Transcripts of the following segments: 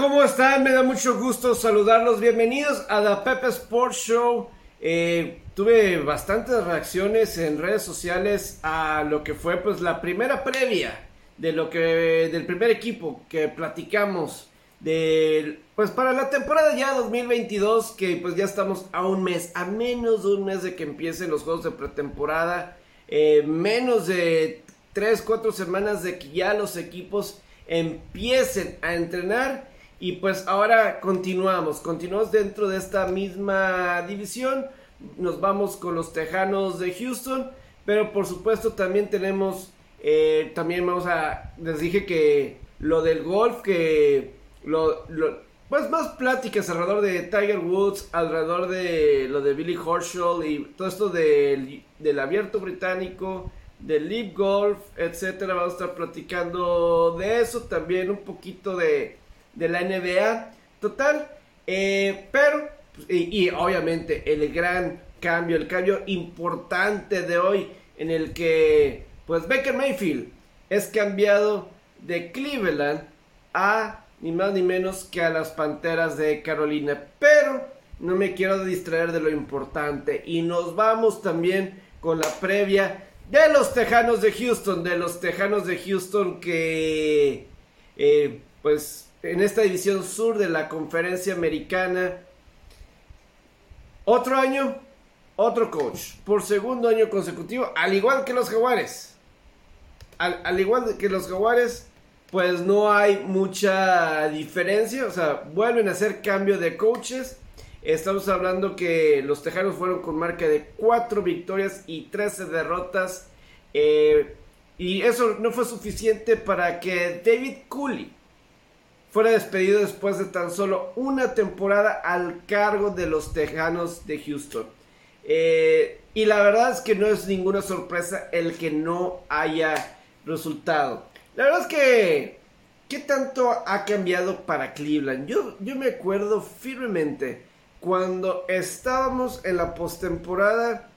¿cómo están? Me da mucho gusto saludarlos. Bienvenidos a The Pepe Sports Show. Eh, tuve bastantes reacciones en redes sociales a lo que fue pues la primera previa de lo que del primer equipo que platicamos de pues para la temporada ya 2022 que pues ya estamos a un mes, a menos de un mes de que empiecen los juegos de pretemporada, eh, menos de 3, 4 semanas de que ya los equipos empiecen a entrenar y pues ahora continuamos, continuamos dentro de esta misma división, nos vamos con los Tejanos de Houston, pero por supuesto también tenemos, eh, también vamos a, les dije que lo del golf, que lo, pues más pláticas alrededor de Tiger Woods, alrededor de lo de Billy Horschel y todo esto del, del abierto británico, del Leap Golf, etcétera. Vamos a estar platicando de eso, también un poquito de de la NBA. Total, eh, pero, pues, y, obviamente el gran cambio, el cambio importante de hoy en el que, pues Baker Mayfield es cambiado de Cleveland a ni más ni menos que a las Panteras de Carolina. Pero no me quiero distraer de lo importante y nos vamos también con la previa de los Tejanos de Houston, de los Tejanos de Houston que, eh, pues, en esta división sur de la conferencia americana. Otro año, otro coach, por segundo año consecutivo, al igual que los jaguares. Al, igual que los jaguares, pues no hay mucha diferencia, o sea, vuelven a hacer cambio de coaches. Estamos hablando que los Tejanos fueron con marca de 4 victorias y 13 derrotas. Eh, y eso no fue suficiente para que David Cooley fuera despedido después de tan solo una temporada al cargo de los Tejanos de Houston. Eh, y la verdad es que no es ninguna sorpresa el que no haya resultado. La verdad es que, ¿qué tanto ha cambiado para Cleveland? Yo, yo me acuerdo firmemente cuando estábamos en la postemporada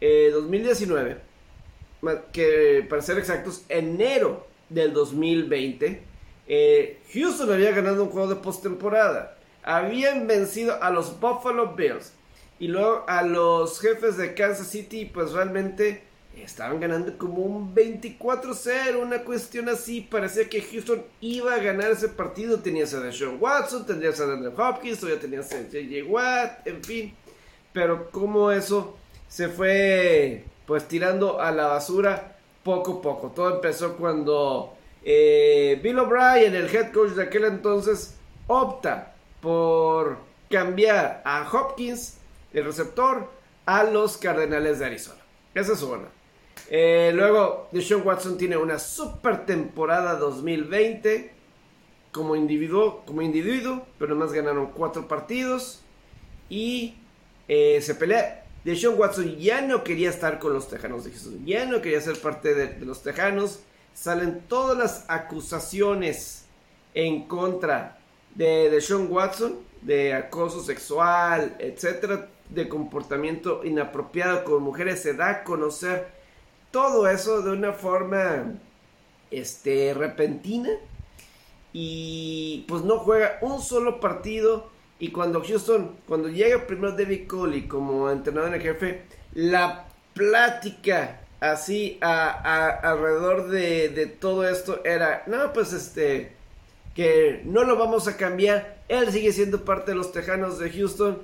2019, eh, que para ser exactos, enero del 2020 eh, Houston había ganado un juego de postemporada. Habían vencido a los Buffalo Bills. Y luego a los jefes de Kansas City, pues realmente estaban ganando como un 24-0, una cuestión así. Parecía que Houston iba a ganar ese partido. Tenías a Deshaun Watson, tendrías a Andrew Hopkins, todavía tenías a J.J. Watt, en fin. Pero como eso se fue pues tirando a la basura poco a poco. Todo empezó cuando eh, Bill O'Brien, el head coach de aquel entonces, opta por cambiar a Hopkins, el receptor, a los Cardenales de Arizona. Esa es una. Eh, luego, Deshaun Watson tiene una super temporada 2020 como individuo, como individuo pero nomás ganaron cuatro partidos y eh, se pelea. Deshaun Watson ya no quería estar con los Tejanos de Jesús, ya no quería ser parte de los Tejanos salen todas las acusaciones en contra de, de Sean Watson, de acoso sexual, etcétera, de comportamiento inapropiado con mujeres, se da a conocer todo eso de una forma este, repentina y pues no juega un solo partido y cuando Houston, cuando llega primero David Coley como entrenador en jefe, la plática así a, alrededor de, todo esto era, no, pues este, que no lo vamos a cambiar, él sigue siendo parte de los Tejanos de Houston,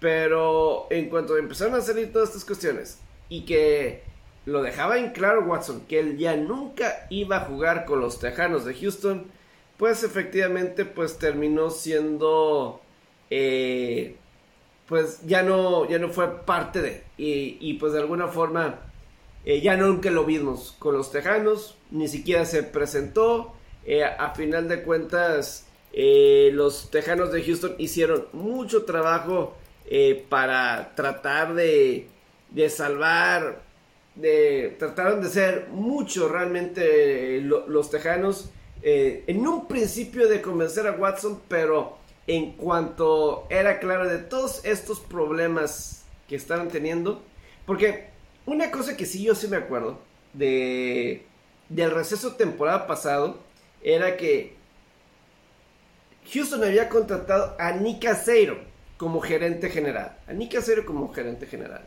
pero en cuanto empezaron a salir todas estas cuestiones y que lo dejaba en claro Watson, que él ya nunca iba a jugar con los Tejanos de Houston, pues efectivamente pues terminó siendo... Eh, pues ya no, ya no fue parte de, y, y pues de alguna forma eh, ya nunca lo vimos con los Tejanos, ni siquiera se presentó. Eh, a final de cuentas, eh, los Tejanos de Houston hicieron mucho trabajo para tratar de, de, salvar, de, trataron de ser mucho realmente los Tejanos. en un principio de convencer a Watson, pero en cuanto era claro de todos estos problemas que estaban teniendo, porque una cosa que sí yo sí me acuerdo de del receso temporada pasado era que Houston había contratado a Nick Caseiro como gerente general. A Nick Caseiro como gerente general.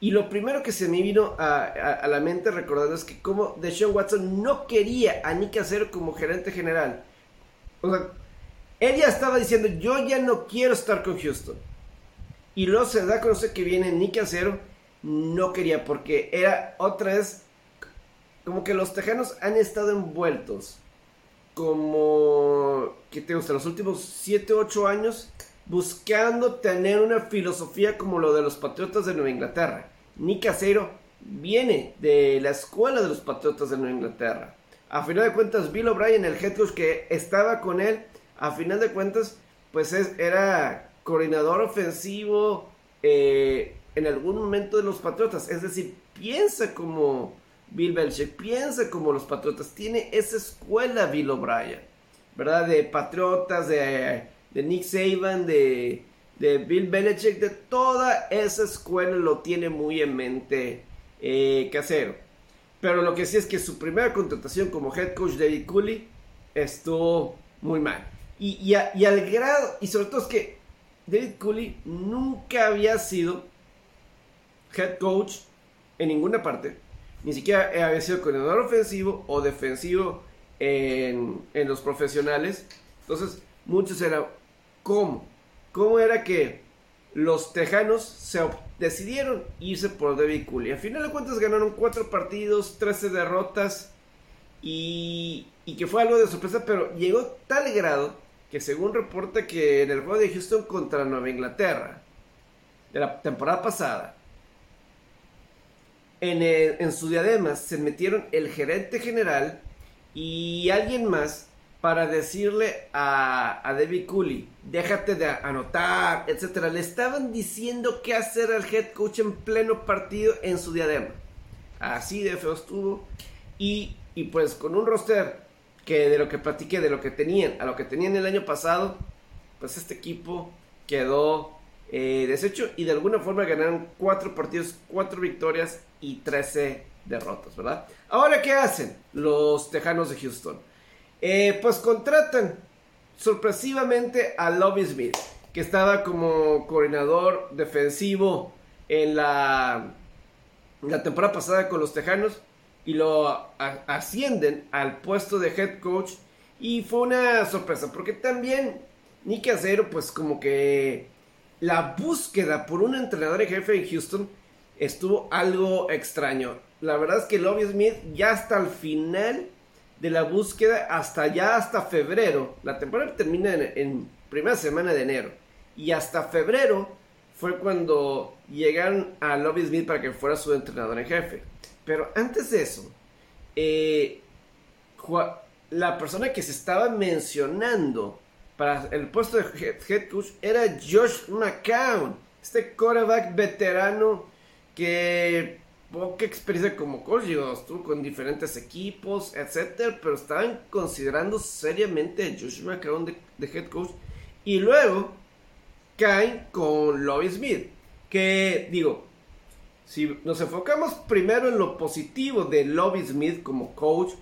Y lo primero que se me vino a, la mente recordando es que como Deshaun Watson no quería a Nick Caseiro como gerente general. O sea, él ya estaba diciendo, yo ya no quiero estar con Houston. Y luego se da a conocer que viene Nick Caseiro. No quería porque era otra vez como que los tejanos han estado envueltos como, ¿qué te gusta? Los últimos 7, 8 años buscando tener una filosofía como lo de los Patriotas de Nueva Inglaterra. Nick Casero viene de la escuela de los Patriotas de Nueva Inglaterra. A final de cuentas, Bill O'Brien, el head coach que estaba con él, a final de cuentas, pues era coordinador ofensivo eh, en algún momento de los Patriotas. Es decir, piensa como Bill Belichick, piensa como los Patriotas. Tiene esa escuela Bill O'Brien, ¿verdad? De Patriotas, de, Nick Saban, de, de, Bill Belichick, de toda esa escuela lo tiene muy en mente eh, Casero. Pero lo que sí es que su primera contratación como head coach David Cooley estuvo muy mal. Y, y, y al grado, y sobre todo es que David Cooley nunca había sido head coach en ninguna parte ni siquiera había sido coordinador ofensivo o defensivo en, los profesionales. Entonces, muchos eran, ¿cómo? ¿Cómo era que los tejanos se decidieron irse por David Cooley? Al final de cuentas ganaron cuatro partidos, 13 derrotas y, y que fue algo de sorpresa, pero llegó tal grado que según reporta que en el juego de Houston contra Nueva Inglaterra de la temporada pasada, en, su diadema se metieron el gerente general y alguien más para decirle a, a David Cooley, déjate de anotar, etcétera. Le estaban diciendo qué hacer al head coach en pleno partido en su diadema. Así de feo estuvo. Y, y pues con un roster que de lo que platiqué, de lo que tenían, a lo que tenían el año pasado, pues este equipo quedó eh, deshecho y de alguna forma ganaron cuatro partidos, cuatro victorias y 13 derrotas, ¿verdad? Ahora, ¿qué hacen los Tejanos de Houston? Eh, pues contratan sorpresivamente a Lobby Smith, que estaba como coordinador defensivo en la, temporada pasada con los Tejanos y lo ascienden al puesto de head coach y fue una sorpresa porque también Nick Acero pues como que la búsqueda por un entrenador en jefe en Houston estuvo algo extraño. La verdad es que Lobby Smith ya hasta el final de la búsqueda, hasta ya hasta febrero, la temporada termina en, primera semana de enero, y hasta febrero fue cuando llegaron a Lobby Smith para que fuera su entrenador en jefe. Pero antes de eso, eh, la persona que se estaba mencionando para el puesto de head coach era Josh McCown, este quarterback veterano que poca experiencia como coach, estuvo con diferentes equipos, etcétera, pero estaban considerando seriamente a Josh McCown de, head coach y luego caen con Lobby Smith, que digo, si nos enfocamos primero en lo positivo de Lobby Smith como coach,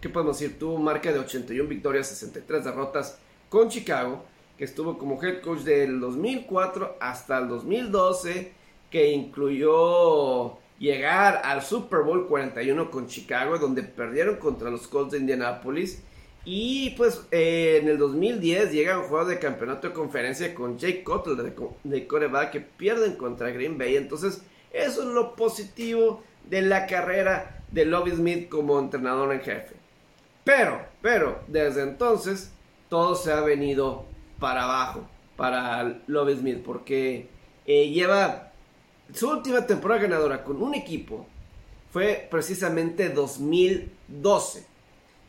¿qué podemos decir? Tuvo marca de 81 victorias, 63 derrotas, con Chicago, que estuvo como head coach del 2004 hasta el 2012, que incluyó llegar al Super Bowl 41 con Chicago, donde perdieron contra los Colts de Indianapolis. Y pues eh, en el 2010 llega a un juego de campeonato de conferencia con Jake Cutler de, de coreback que pierden contra Green Bay. Entonces, eso es lo positivo de la carrera de Lobby Smith como entrenador en jefe. Pero, pero, desde entonces todo se ha venido para abajo para Love Smith porque eh, lleva su última temporada ganadora con un equipo fue precisamente 2012.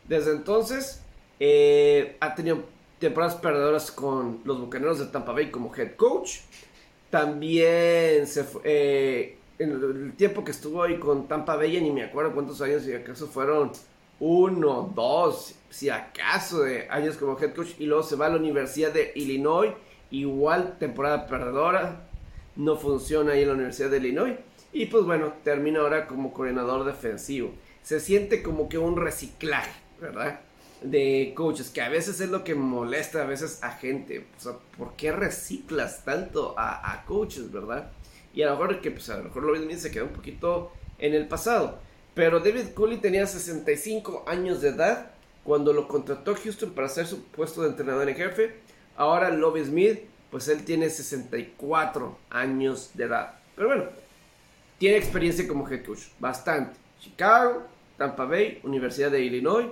Desde entonces eh, ha tenido temporadas perdedoras con los Bucaneros de Tampa Bay como head coach. También se eh, en el tiempo que estuvo ahí con Tampa Bay, ni me acuerdo cuántos años, y acaso fueron uno, dos, si acaso, de años como head coach y luego se va a la Universidad de Illinois, igual temporada perdedora, no funciona ahí en la Universidad de Illinois y pues bueno, termina ahora como coordinador defensivo. Se siente como que un reciclaje, ¿verdad? de coaches, que a veces es lo que molesta a veces a gente. O sea, ¿por qué reciclas tanto a, coaches, verdad? Y a lo mejor que pues a lo mejor lo se quedó un poquito en el pasado. Pero David Cooley tenía 65 años de edad cuando lo contrató Houston para hacer su puesto de entrenador en jefe. Ahora Lobby Smith, pues él tiene 64 años de edad. Pero bueno, tiene experiencia como head coach, bastante. Chicago, Tampa Bay, Universidad de Illinois.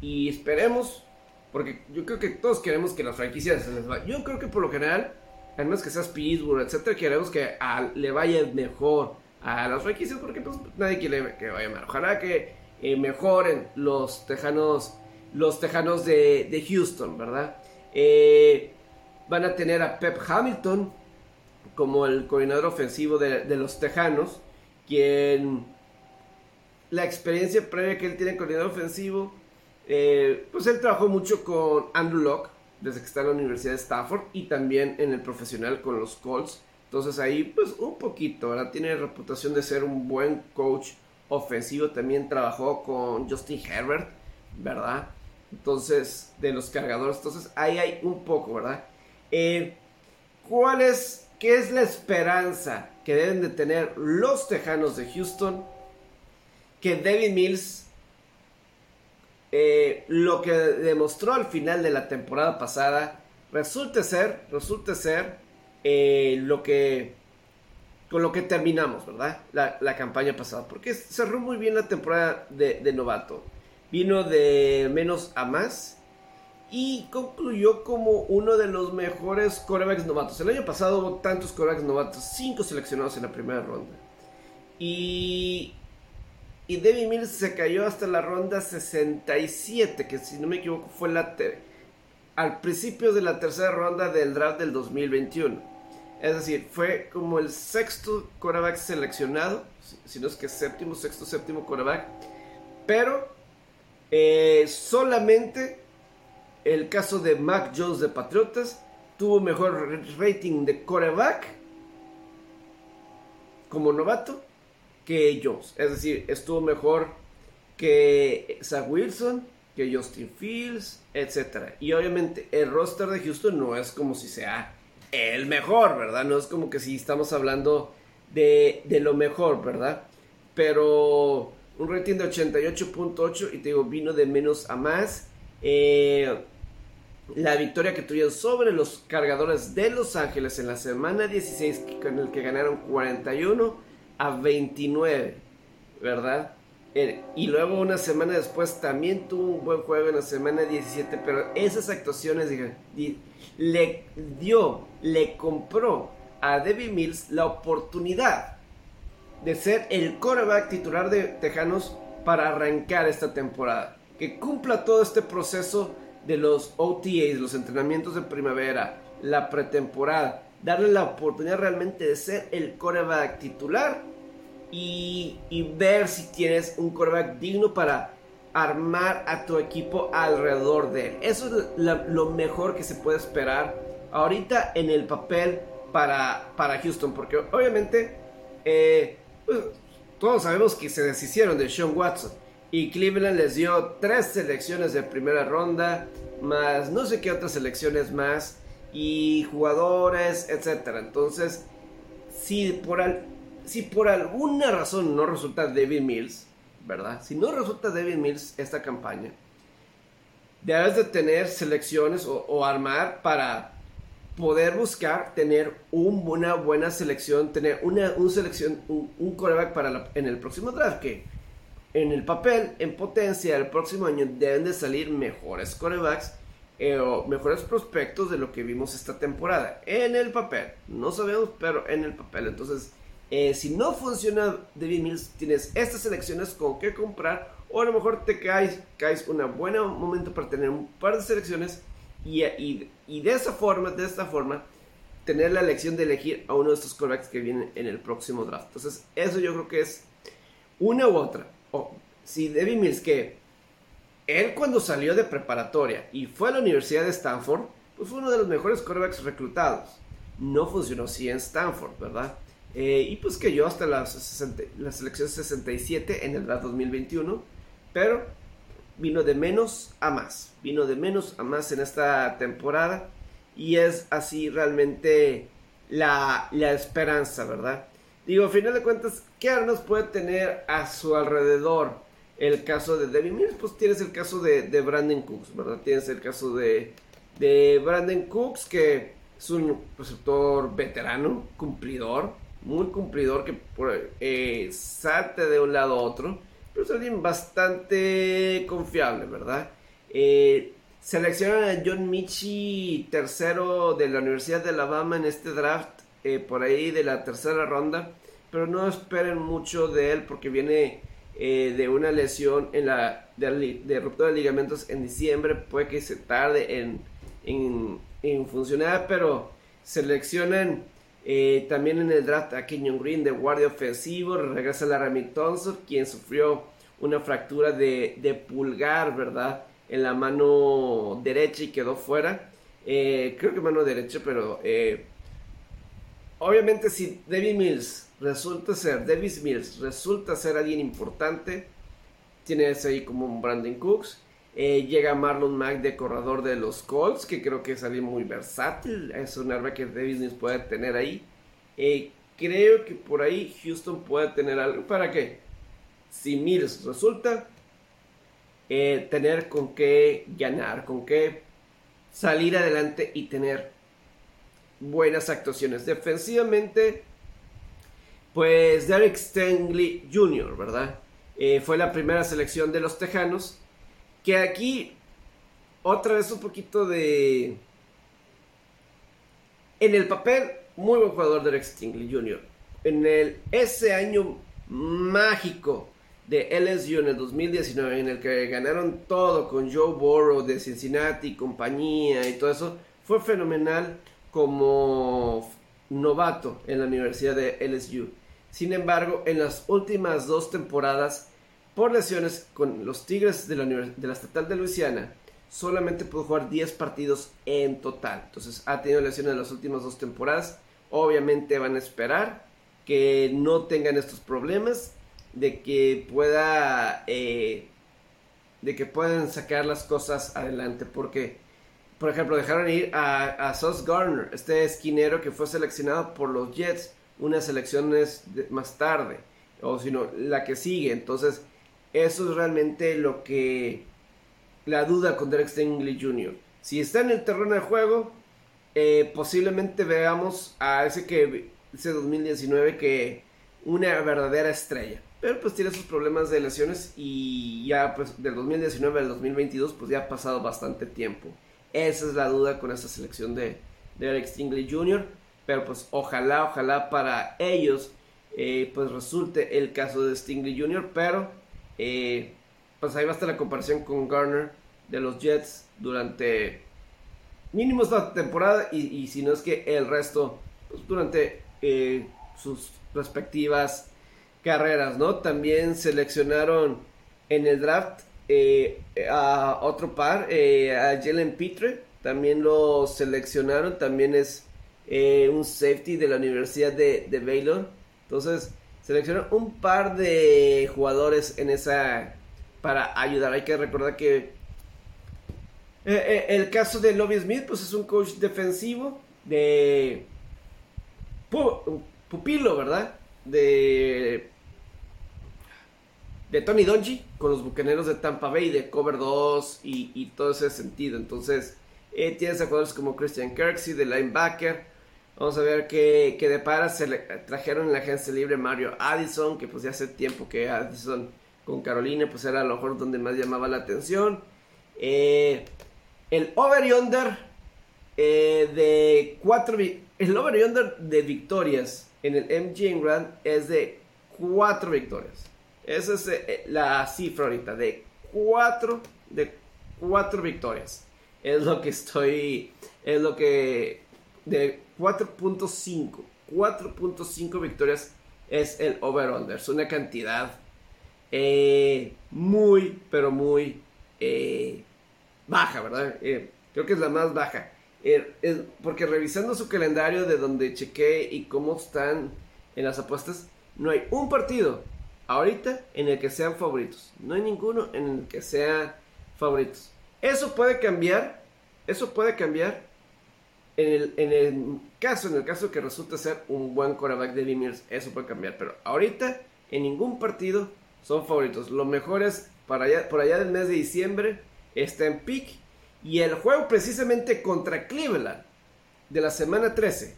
Y esperemos, porque yo creo que todos queremos que las franquicias se les vaya. Yo creo que por lo general, al menos que seas Pittsburgh, etcétera, queremos que le vaya mejor a las franquicias, porque pues nadie quiere que vaya mal. Ojalá que eh, mejoren los tejanos, los tejanos de, Houston, ¿verdad? Eh, van a tener a Pep Hamilton como el coordinador ofensivo de, los tejanos, quien la experiencia previa que él tiene con coordinador ofensivo, eh, pues él trabajó mucho con Andrew Locke desde que está en la Universidad de Stafford y también en el profesional con los Colts. Entonces ahí pues un poquito, ahora tiene reputación de ser un buen coach ofensivo. También trabajó con Justin Herbert, ¿verdad? Entonces, de los cargadores. Entonces ahí hay un poco, ¿verdad? Eh, ¿Cuál es, qué es la esperanza que deben de tener los Tejanos de Houston que David Mills eh, lo que demostró al final de la temporada pasada resulte ser, resulte ser eh, lo que con lo que terminamos, ¿verdad? La, campaña pasada, porque cerró muy bien la temporada de, novato. Vino de menos a más y concluyó como uno de los mejores corebacks novatos. El año pasado hubo tantos corebacks novatos, cinco seleccionados en la primera ronda. Y y David Mills se cayó hasta la ronda 67, que si no me equivoco fue la al principio de la tercera ronda del draft del 2021. Es decir, fue como el sexto quarterback seleccionado, si no es que séptimo, sexto, séptimo quarterback. Pero eh, solamente el caso de Mac Jones de Patriotas tuvo mejor rating de quarterback como novato que ellos. Es decir, estuvo mejor que Zach Wilson, que Justin Fields, etc. Y obviamente el roster de Houston no es como si sea el mejor, ¿verdad? No es como que si estamos hablando de, lo mejor, ¿verdad? Pero un rating de 88.8 y te digo, vino de menos a más. Eh, la victoria que tuvieron sobre los cargadores de Los Ángeles en la semana 16, con el que ganaron 41 a 29, ¿verdad? Eh, y luego una semana después también tuvo un buen juego en la semana 17, pero esas actuaciones le dio, le compró a Debbie Mills la oportunidad de ser el quarterback titular de Tejanos para arrancar esta temporada. Que cumpla todo este proceso de los OTAs, los entrenamientos de primavera, la pretemporada, darle la oportunidad realmente de ser el coreback titular y, ver si tienes un coreback digno para armar a tu equipo alrededor de él. Eso es lo mejor que se puede esperar ahorita en el papel para, para Houston, porque obviamente eh, pues, todos sabemos que se deshicieron de Sean Watson y Cleveland les dio tres selecciones de primera ronda, más no sé qué otras selecciones más y jugadores, etcétera. Entonces, si por, si por alguna razón no resulta David Mills, ¿verdad? Si no resulta David Mills esta campaña, debes de tener selecciones o, armar para poder buscar tener una buena selección, tener una un selección, un, coreback para en el próximo draft que en el papel, en potencia, el próximo año deben de salir mejores corebacks eh, o mejores prospectos de lo que vimos esta temporada. En el papel, no sabemos, pero en el papel. Entonces, eh, si no funciona David Mills, tienes estas selecciones con qué comprar. O a lo mejor te caes, caes un buen momento para tener un par de selecciones. Y, y, de esa forma, de esta forma, tener la elección de elegir a uno de estos corebacks que vienen en el próximo draft. Entonces, eso yo creo que es una u otra. O si David Mills, que él cuando salió de preparatoria y fue a la Universidad de Stanford, pues fue uno de los mejores corebacks reclutados. No funcionó así en Stanford, ¿verdad? Eh, y pues yo hasta la, la selección 67 en el draft 2021. Pero vino de menos a más, vino de menos a más en esta temporada y es así realmente la, la esperanza, ¿verdad? Digo, a final de cuentas, ¿qué armas puede tener a su alrededor el caso de Devin Mills? Pues tienes el caso de, Brandon Cooks, ¿verdad? Tienes el caso de, de Brandon Cooks, que es un receptor veterano, cumplidor, muy cumplidor, que eh, de un lado a otro, pero es alguien bastante confiable, ¿verdad? Eh, seleccionan a John Michi, tercero de la Universidad de Alabama en este draft eh, por ahí de la tercera ronda, pero no esperen mucho de él porque viene eh, de una lesión en la de, ruptura de ligamentos en diciembre, puede que se tarde en, en, funcionar, pero seleccionan eh, también en el draft a Kenyon Green de guardia ofensivo, regresa la Rami Thompson, quien sufrió una fractura de, de, pulgar, ¿verdad? En la mano derecha y quedó fuera. creo que mano derecha, pero obviamente si David Mills resulta ser, Davis Mills resulta ser alguien importante, tienes ahí como un Brandon Cooks, eh, llega Marlon Mack de corredor de los Colts, que creo que es alguien muy versátil, es un arma que Davis Mills puede tener ahí. Eh, creo que por ahí Houston puede tener algo para que, si Mills resulta, eh, tener con qué ganar, con qué salir adelante y tener buenas actuaciones. Defensivamente, pues Derek Stanley Jr., ¿verdad? Eh, fue la primera selección de los Tejanos. Que aquí, otra vez un poquito de... En el papel, muy buen jugador Derek Stingley Jr. En el, ese año mágico de LSU en el 2019, en el que ganaron todo con Joe Burrow de Cincinnati, compañía y todo eso, fue fenomenal como novato en la Universidad de LSU. Sin embargo, en las últimas dos temporadas, por lesiones con los Tigres de la, de la Estatal de Luisiana, solamente pudo jugar 10 partidos en total. Entonces ha tenido lesiones en las últimas dos temporadas. Obviamente van a esperar que no tengan estos problemas, de que pueda, eh, de que puedan sacar las cosas adelante, porque por ejemplo, dejaron ir a, a Sauce Garner, este esquinero que fue seleccionado por los Jets unas selecciones más tarde, o sino la que sigue. Entonces, eso es realmente lo que la duda con Derek Stingley Jr. Si está en el terreno de juego, eh, posiblemente veamos a ese que ese 2019 que una verdadera estrella. Pero pues tiene sus problemas de lesiones y ya pues del 2019 al 2022 pues ya ha pasado bastante tiempo. Esa es la duda con esta selección de, de Eric Stingley Jr. Pero pues ojalá, ojalá para ellos eh, pues resulte el caso de Stingley Jr. Pero eh, pues ahí va a estar la comparación con Garner de los Jets durante mínimo esta temporada y, si no es que el resto pues, durante eh, sus respectivas carreras, ¿no? También seleccionaron en el draft eh, a otro par, eh, a Jalen Pitre, también lo seleccionaron, también es eh, un safety de la Universidad de, de Baylor. Entonces, seleccionaron un par de jugadores en esa para ayudar. Hay que recordar que el caso de Lobby Smith, pues es un coach defensivo de pupilo, ¿verdad? De de Tony Donji con los bucaneros de Tampa Bay, de Cover 2 y, todo ese sentido. Entonces, eh, tienes a jugadores como Christian Kirksey, de linebacker. Vamos a ver qué, qué depara. Se le trajeron en la agencia libre Mario Addison, que pues ya hace tiempo que Addison con Carolina, pues era a lo mejor donde más llamaba la atención. Eh, el over y under eh, de 4 el over y under de victorias en el MGM Grand es de 4 victorias. Esa es eh, la cifra ahorita de 4 de cuatro victorias. Es lo que estoy es lo que de 4.5 4.5 victorias es el over under. Es una cantidad eh, muy pero muy eh, baja, ¿verdad? creo que es la más baja. porque revisando su calendario de donde chequé y cómo están en las apuestas, no hay un partido ahorita en el que sean favoritos. No hay ninguno en el que sea favoritos. Eso puede cambiar, eso puede cambiar en el, en el caso, en el caso que resulte ser un buen coreback de Beamers, eso puede cambiar. Pero ahorita, en ningún partido son favoritos. Lo mejor es para allá, por allá del mes de diciembre, está en pick. Y el juego precisamente contra Cleveland de la semana 13.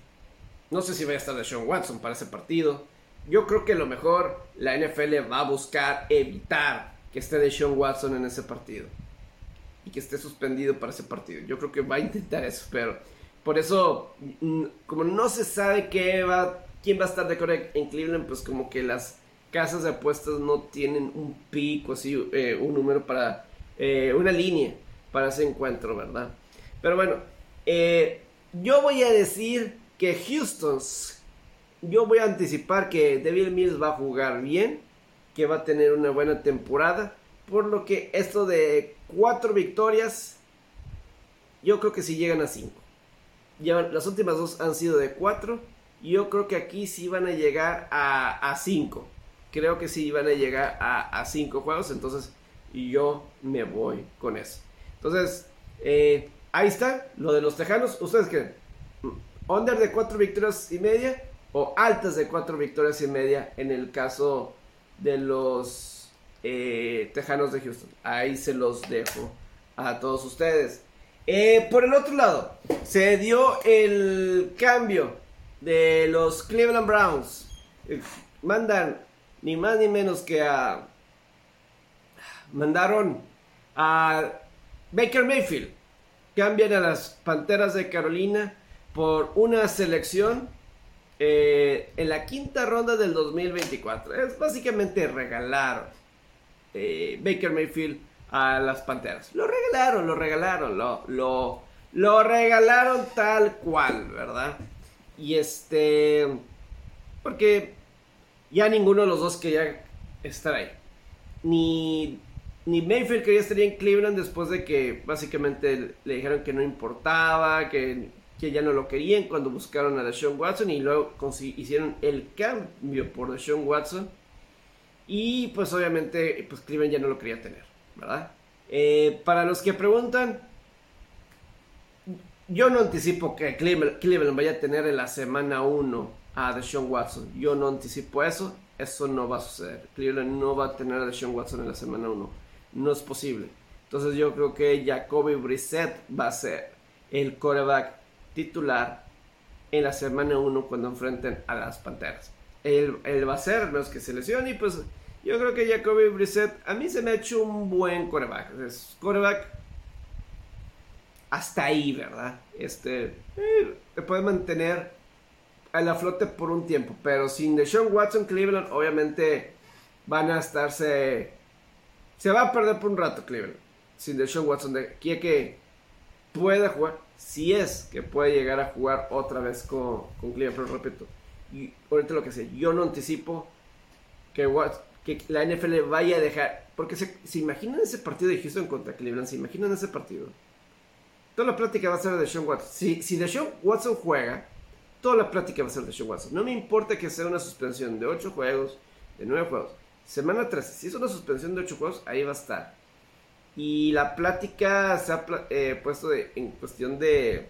No sé si vaya a estar de Sean Watson para ese partido. Yo creo que lo mejor la NFL va a buscar evitar que esté de Sean Watson en ese partido. Y que esté suspendido para ese partido. Yo creo que va a intentar eso, pero por eso, mm, como no se sabe qué va, quién va a estar de acuerdo en Cleveland, pues como que las casas de apuestas no tienen un pico, así, eh, un número para, eh, una línea para ese encuentro, ¿verdad? Pero bueno, eh, yo voy a decir que Houston, yo voy a anticipar que Devil Mills va a jugar bien, que va a tener una buena temporada, por lo que esto de cuatro victorias, yo creo que si llegan a cinco. las últimas dos han sido de cuatro, yo creo que aquí sí van a llegar a, a cinco. Creo que sí van a llegar a, a cinco juegos, entonces yo me voy con eso. Entonces, eh, ahí está, lo de los Tejanos. ¿Ustedes qué? ¿Under de cuatro victorias y media? ¿O altas de cuatro victorias y media en el caso de los eh, Tejanos de Houston? Ahí se los dejo a todos ustedes. Eh, por el otro lado, se dio el cambio de los Cleveland Browns. mandan ni más ni menos que a... Mandaron a Baker Mayfield cambian a las Panteras de Carolina por una selección eh, en la quinta ronda del 2024. Es básicamente regalar eh, Baker Mayfield a las Panteras. Lo regalaron, lo regalaron, lo, lo, lo regalaron tal cual, ¿verdad? Y este... Porque ya ninguno de los dos quería estar ahí. Ni ni Mayfield quería estar en Cleveland después de que básicamente le dijeron que no importaba, que, ya no lo querían cuando buscaron a Deshaun Watson y luego hicieron el cambio por Deshaun Watson. Y pues obviamente pues Cleveland ya no lo quería tener, ¿verdad? Eh, para los que preguntan, yo no anticipo que Cleveland, vaya a tener en la semana 1 a Deshaun Watson. Yo no anticipo eso. Eso no va a suceder. Cleveland no va a tener a Deshaun Watson en la semana 1 no es posible. Entonces yo creo que Jacoby Brissett va a ser el coreback titular en la semana 1 cuando enfrenten a las Panteras. Él, va a ser, menos que se lesione y pues yo creo que Jacoby Brissett a mí se me ha hecho un buen coreback. Es coreback hasta ahí, ¿verdad? Este, eh, puede mantener a la flote por un tiempo, pero sin Deshaun Watson, Cleveland obviamente van a estarse se va a perder por un rato Cleveland. Sin Deshaun Watson. De aquí que pueda jugar. Si es que puede llegar a jugar otra vez con, con Cleveland. Pero repito. Y ahorita lo que sé. Yo no anticipo que, la NFL vaya a dejar. Porque se, imaginan ese partido de Houston contra Cleveland. Se imaginan ese partido. Toda la plática va a ser de Deshaun Watson. Si, si Deshaun Watson juega. Toda la plática va a ser de Deshaun Watson. No me importa que sea una suspensión de 8 juegos. De 9 juegos Semana 13. Si es una suspensión de 8 juegos, ahí va a estar. Y la plática se ha eh, puesto en cuestión de...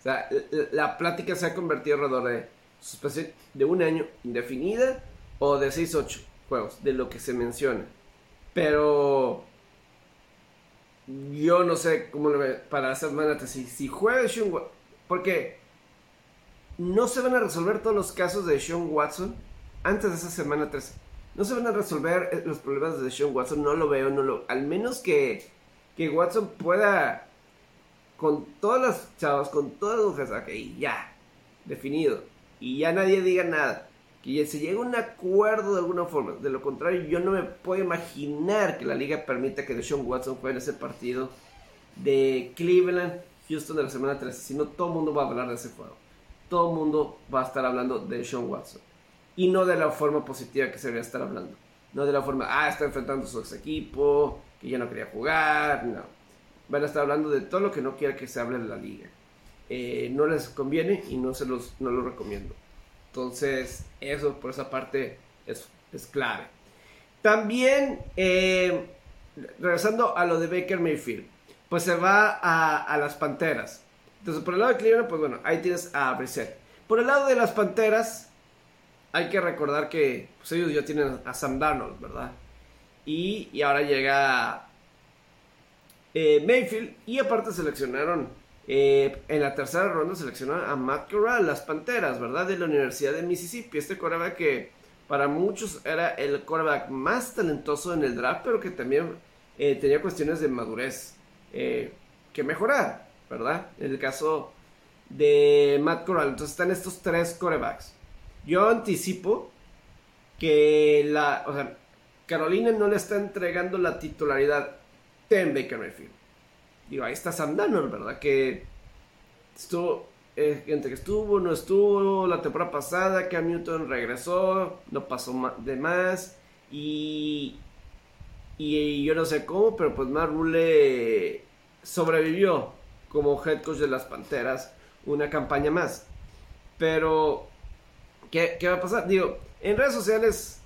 O sea, la, plática se ha convertido alrededor de suspensión de un año indefinida o de 6-8 juegos, de lo que se menciona. Pero yo no sé cómo lo ve para semana 13. Si, si juega Sean Watson, porque no se van a resolver todos los casos de Sean Watson antes de esa semana 13. No se van a resolver eh, los problemas de Sean Watson, no lo veo, no lo. Al menos que, que Watson pueda, con todas las chavas, con todas las mujeres, ok, ya, definido. Y ya nadie diga nada. Que se llegue a un acuerdo de alguna forma. De lo contrario, yo no me puedo imaginar que la liga permita que Sean Watson juegue en ese partido de Cleveland, Houston de la semana 13. Si no, todo el mundo va a hablar de ese juego. Todo el mundo va a estar hablando de Sean Watson y no de la forma positiva que se debería estar hablando. No de la forma, ah, está enfrentando a su ex equipo, que ya no quería jugar, no. Van a estar hablando de todo lo que no quiera que se hable en la liga. Eh, no les conviene y no se los no lo recomiendo. Entonces, eso por esa parte es, es clave. También eh, regresando a lo de Baker Mayfield, pues se va a, las Panteras. Entonces, por el lado de Cleveland, pues bueno, ahí tienes a Brissett. Por el lado de las Panteras, hay que recordar que pues, ellos ya tienen a Sam Darnold, ¿verdad? Y, ahora llega eh, Mayfield y aparte seleccionaron eh, en la tercera ronda seleccionaron a Matt Corral, las Panteras, ¿verdad? De la Universidad de Mississippi. Este coreback que para muchos era el coreback más talentoso en el draft, pero que también eh, tenía cuestiones de madurez que mejorar, ¿verdad? En el caso de Matt Corral. Entonces están estos tres corebacks. Yo anticipo que la, Carolina no le está entregando la titularidad de Baker Mayfield. Digo, ahí está Sam Darnold, ¿verdad? Que estuvo, eh, entre que estuvo, no estuvo la temporada pasada, Cam Newton regresó, no pasó de más y, y yo no sé cómo, pero pues Matt Rule sobrevivió como head coach de las Panteras una campaña más. Pero ¿qué, va a pasar? Digo, en redes sociales,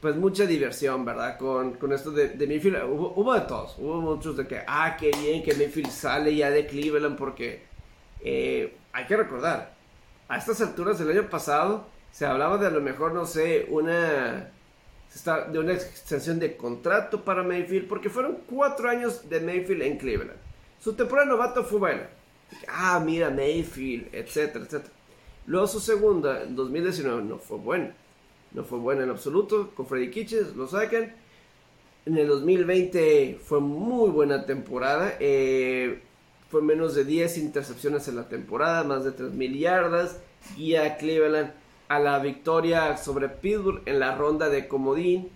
pues mucha diversión, ¿verdad? Con, esto de, de Mayfield. Hubo, de todos. Hubo muchos de que, ah, qué bien que Mayfield sale ya de Cleveland porque eh, hay que recordar, a estas alturas del año pasado se hablaba de a lo mejor, no sé, una de una extensión de contrato para Mayfield, porque fueron cuatro años de Mayfield en Cleveland. Su temporada novato fue buena. Ah, mira, Mayfield, etcétera, etcétera. Luego su segunda, en 2019, no fue buena. No fue buena en absoluto. Con Freddy Kitchens lo sacan. En el 2020 fue muy buena temporada. Eh, fue menos de 10 intercepciones en la temporada, más de 3.000 yardas. Guía a Cleveland a la victoria sobre Pittsburgh en la ronda de comodín.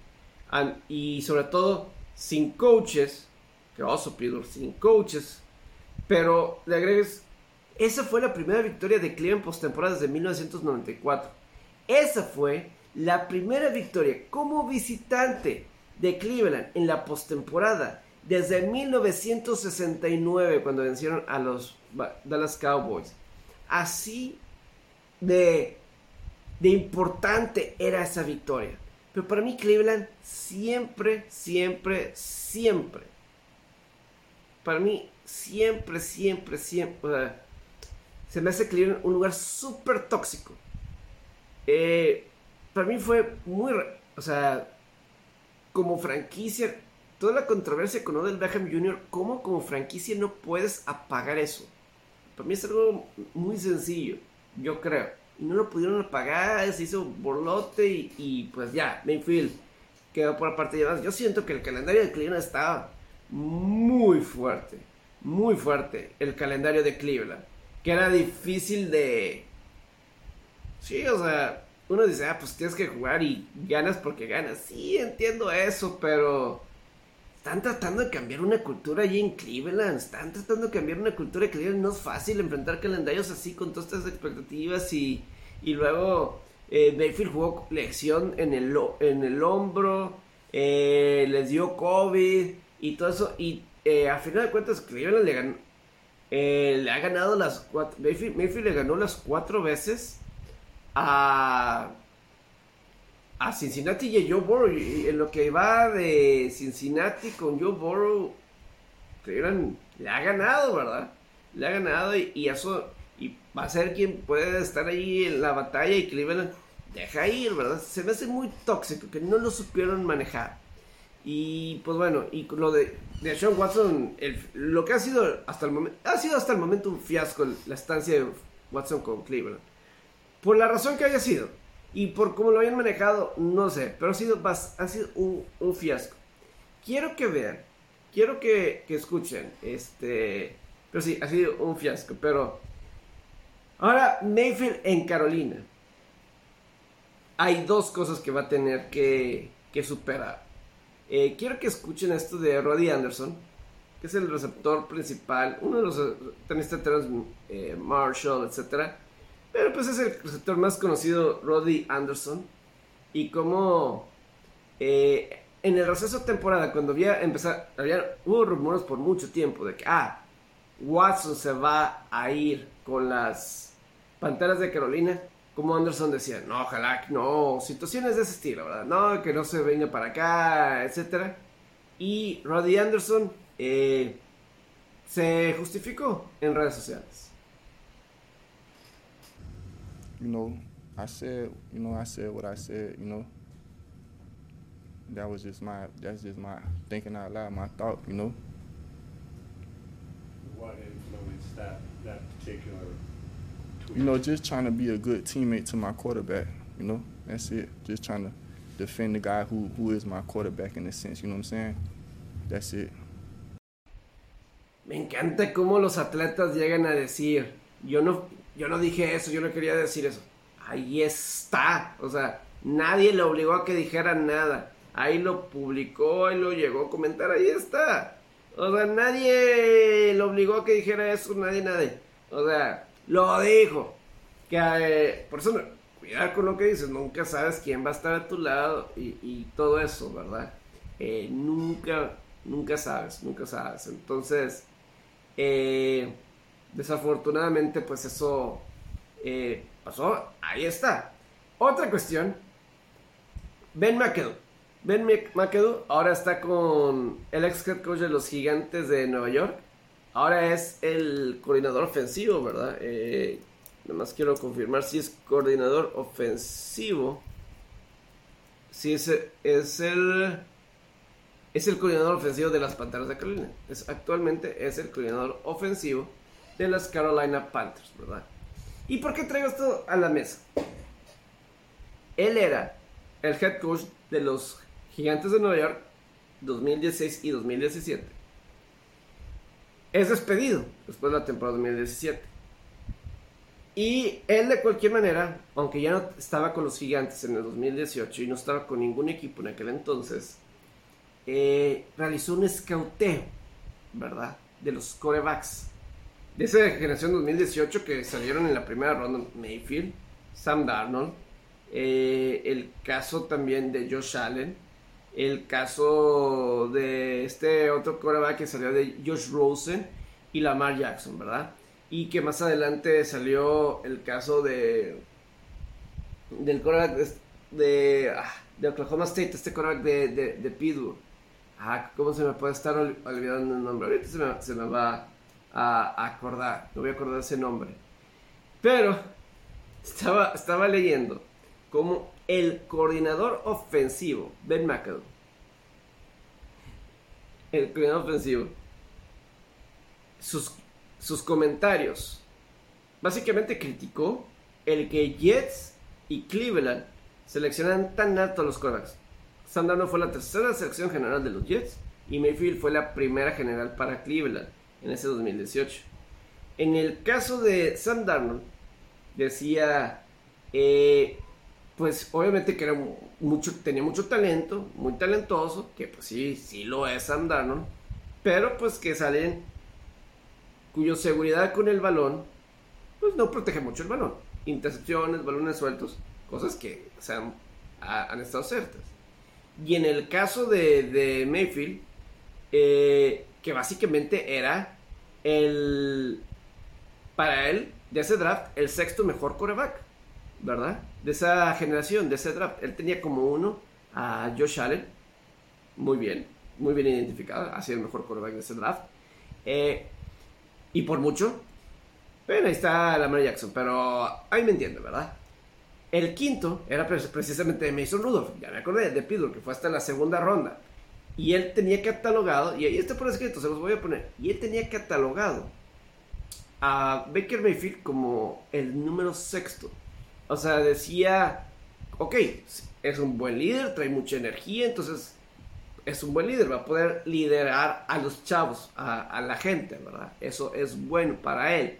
y sobre todo sin coaches. Que oso Pittsburgh, sin coaches. Pero le agregues esa fue la primera victoria de Cleveland postemporada desde 1994. Esa fue la primera victoria como visitante de Cleveland en la postemporada desde 1969 cuando vencieron a los Dallas Cowboys. Así de, de importante era esa victoria. Pero para mí Cleveland siempre, siempre, siempre. Para mí siempre, siempre, siempre se me hace Cleveland un lugar súper tóxico. Eh, para mí fue muy, o sea, como franquicia, toda la controversia con Odell Beckham Jr., ¿cómo como franquicia no puedes apagar eso? Para mí es algo muy sencillo, yo creo. Y no lo pudieron apagar, se hizo borlote y, pues ya, Mayfield quedó por la parte de atrás. Yo siento que el calendario de Cleveland estaba muy fuerte, muy fuerte el calendario de Cleveland que era difícil de... Sí, o sea, uno dice, ah, pues tienes que jugar y ganas porque ganas. Sí, entiendo eso, pero están tratando de cambiar una cultura allí en Cleveland. Están tratando de cambiar una cultura de Cleveland. No es fácil enfrentar calendarios así con todas estas expectativas y, y luego eh, jugó lección en el, en el hombro, eh, les dio COVID y todo eso. Y eh, a final de cuentas Cleveland le ganó, eh, le ha ganado las cuatro. Mayfield, le ganó las cuatro veces a, a Cincinnati y a Joe Burrow. Y en lo que va de Cincinnati con Joe Burrow, le ha ganado, ¿verdad? Le ha ganado y, eso. Y va a ser quien puede estar ahí en la batalla y Cleveland deja ir, ¿verdad? Se me hace muy tóxico que no lo supieron manejar. Y pues bueno, y lo de, de Sean Watson, lo que ha sido hasta el momento, ha sido hasta el momento un fiasco la estancia de Watson con Cleveland. Por la razón que haya sido y por cómo lo hayan manejado, no sé, pero ha sido, ha sido un, fiasco. Quiero que vean, quiero que, que escuchen, este, pero sí, ha sido un fiasco, pero ahora Mayfield en Carolina. Hay dos cosas que va a tener que, que superar. Eh, quiero que escuchen esto de Roddy Anderson, que es el receptor principal, uno de los eh, tenistas eh, Marshall, etc. Pero pues es el receptor más conocido, Roddy Anderson. Y como en el receso de temporada, cuando había empezado, había, hubo rumores por mucho tiempo de que, ah, Watson se va a ir con las Panteras de Carolina como Anderson decía, no, ojalá, no, situaciones de ese estilo, ¿verdad? No, que no se venga para acá, etcétera. Y Roddy Anderson eh, se justificó en redes sociales. You know, I said, you know, I said what I said, you know. That was just my, that's just my thinking out loud, my thought, you know. What influenced that, that particular? You know, just trying to be a good teammate to my quarterback, you know. That's it. Just trying to defend the guy who, who is my quarterback in a sense, you know what I'm saying? That's it. Me encanta cómo los atletas llegan a decir, yo no, yo no dije eso, yo no quería decir eso. Ahí está. O sea, nadie le obligó a que dijera nada. Ahí lo publicó, ahí lo llegó a comentar, ahí está. O sea, nadie le obligó a que dijera eso, nadie, nadie. O sea, lo dijo. Que, eh, por eso, no, cuidado con lo que dices, nunca sabes quién va a estar a tu lado y, y todo eso, ¿verdad? Eh, nunca, nunca sabes, nunca sabes. Entonces, eh, desafortunadamente, pues eso pasó. Ahí está. Otra cuestión. Ben McAdoo. Ben McAdoo ahora está con el ex head coach de los Gigantes de Nueva York. Ahora es el coordinador ofensivo, ¿verdad? Eh, nada más quiero confirmar si es coordinador ofensivo. Si es, el es el coordinador ofensivo de las Panteras de Carolina. Es, actualmente es el coordinador ofensivo de las Carolina Panthers, ¿verdad? ¿Y por qué traigo esto a la mesa? Él era el head coach de los Gigantes de Nueva York 2016 y 2017. Es despedido después de la temporada 2017. Y él de cualquier manera, aunque ya no estaba con los Gigantes en el 2018 y no estaba con ningún equipo en aquel entonces, eh, realizó un escauteo, ¿verdad? De los corebacks. De esa generación 2018 que salieron en la primera ronda, Mayfield, Sam Darnold, eh, el caso también de Josh Allen, el caso de este otro coreback que salió de Josh Rosen y Lamar Jackson, ¿verdad? Y que más adelante salió el caso de del coreback de, de, ah, de Oklahoma State, este coreback de, de, Pittsburgh. Ah, ¿cómo se me puede estar olvidando el nombre? Ahorita se me, va a, acordar, no voy a acordar ese nombre. Pero estaba, estaba leyendo como el coordinador ofensivo, Ben McAdoo, el coordinador ofensivo, sus, sus comentarios, básicamente criticó el que Jets y Cleveland seleccionan tan alto a los quarterbacks. Sam Darnold fue la tercera selección general de los Jets y Mayfield fue la primera general para Cleveland en ese 2018. En el caso de Sam Darnold, decía, eh, pues obviamente que era mucho, tenía mucho talento, muy talentoso, que pues sí, sí lo es Sam Darnold, pero pues que salen cuya seguridad con el balón, pues no protege mucho el balón. Intercepciones, balones sueltos, cosas que se han, estado ciertas. Y en el caso de, Mayfield, eh, que básicamente era el, para él, de ese draft, el sexto mejor coreback, ¿verdad? De esa generación, de ese draft. Él tenía como uno a Josh Allen, muy bien, muy bien identificado, ha sido el mejor coreback de ese draft. Eh, y por mucho, bueno, ahí está Lamar Jackson, pero ahí me entiende, ¿verdad? El quinto era precisamente Mason Rudolph, ya me acordé, de Pittsburgh, que fue hasta la segunda ronda. Y él tenía catalogado, y ahí está por escrito, se los voy a poner, y él tenía catalogado a Baker Mayfield como el número sexto. O sea, decía, ok, es un buen líder, trae mucha energía, entonces es un buen líder, va a poder liderar a los chavos, a, la gente, ¿verdad? Eso es bueno para él.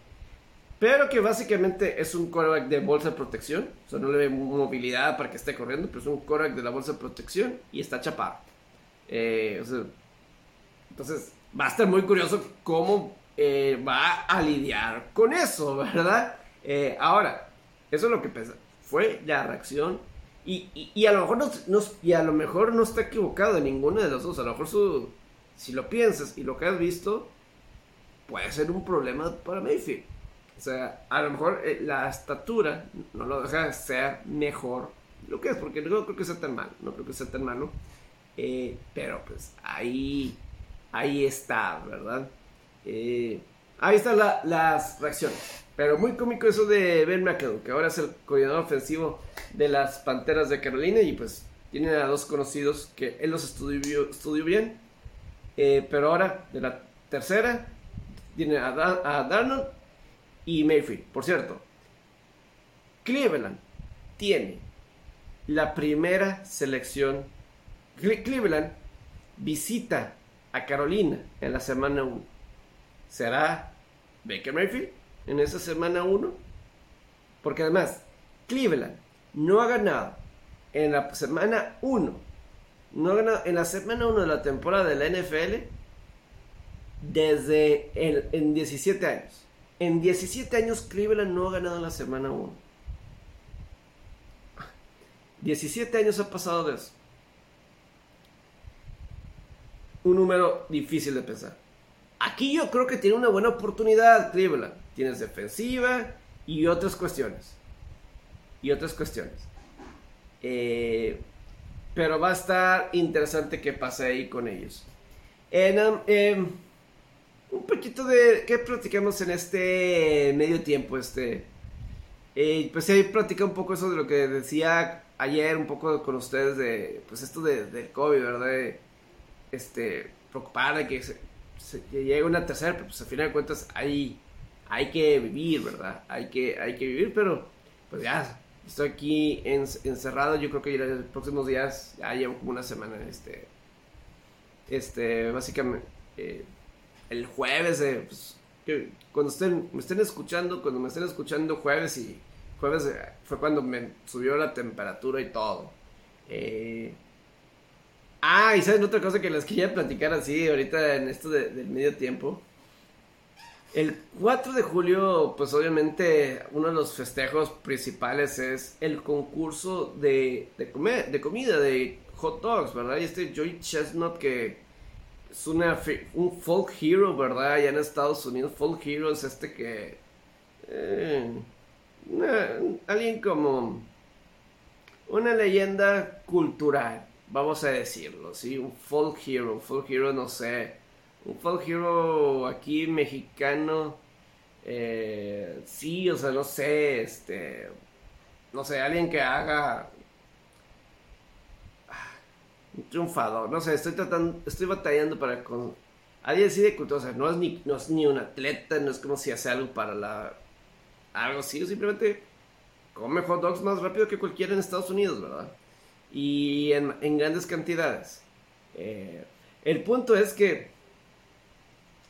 Pero que básicamente es un quarterback de bolsa de protección. O sea, no le ve movilidad para que esté corriendo, pero es un quarterback de la bolsa de protección y está chapado. Eh, entonces, va a estar muy curioso cómo eh, va a lidiar con eso, ¿verdad? Eh, ahora, eso es lo que pasa. Fue la reacción. Y, a lo mejor no, y a lo mejor no está equivocado en ninguna de las dos. A lo mejor su, si lo piensas y lo que has visto, puede ser un problema para Mayfield. O sea, a lo mejor eh, la estatura no lo deja ser mejor lo que es, porque no creo que sea tan malo, no creo que sea tan malo. Eh, pero pues ahí, ahí está, ¿verdad? Eh, ahí están la- las reacciones. Pero muy cómico eso de Ben McAdoo, que ahora es el coordinador ofensivo de las Panteras de Carolina y pues tienen a dos conocidos que él los estudió, estudió bien. Eh, pero ahora, de la tercera, tiene a, a Darnold y Mayfield. Por cierto, Cleveland tiene la primera selección. Cle- Cleveland visita a Carolina en la semana 1. ¿Será Baker Mayfield en esa semana 1? Porque además, Cleveland no ha ganado en la semana 1. No ha ganado en la semana 1 de la temporada de la NFL desde el- en 17 años. En 17 años Cleveland no ha ganado en la semana 1. 17 años ha pasado de eso. Un número difícil de pensar. Aquí yo creo que tiene una buena oportunidad Cleveland. Tienes defensiva y otras cuestiones. Y otras cuestiones. Eh, pero va a estar interesante qué pasa ahí con ellos. En, um, em, un poquito de qué platicamos en este medio tiempo. Este, eh, pues ahí platicé un poco eso de lo que decía ayer, un poco con ustedes de pues esto de, del COVID, ¿verdad? Este, preocupar de que, se- que llegue una tercera, pero pues al final de cuentas hay, hay que vivir, ¿verdad? Hay que, hay que vivir, pero pues ya estoy aquí en- encerrado, yo creo que en los próximos días, ya llevo como una semana, este, este, básicamente, eh, el jueves, eh, pues, cuando estén, me estén escuchando, cuando me estén escuchando jueves y jueves eh, fue cuando me subió la temperatura y todo. Eh, ah, y saben otra cosa que les quería platicar así ahorita en esto de- del medio tiempo. El 4 de julio, pues obviamente uno de los festejos principales es el concurso de, de, come- de comida, de hot dogs, ¿verdad? Y este Joey Chestnut que es una, un folk hero, ¿verdad? Allá en Estados Unidos, folk hero es este que... eh, alguien como una leyenda cultural, vamos a decirlo, ¿sí? Un folk hero, un folk hero, no sé, un folk hero aquí mexicano, eh, sí, o sea, no sé, este, no sé, alguien que haga ah, un triunfador, no sé, estoy tratando, estoy batallando para con alguien así de cultura, o sea, no es ni, no es ni un atleta, no es como si hace algo para la, algo así, simplemente come hot dogs más rápido que cualquiera en Estados Unidos, ¿verdad? Y en, grandes cantidades. Eh, el punto es que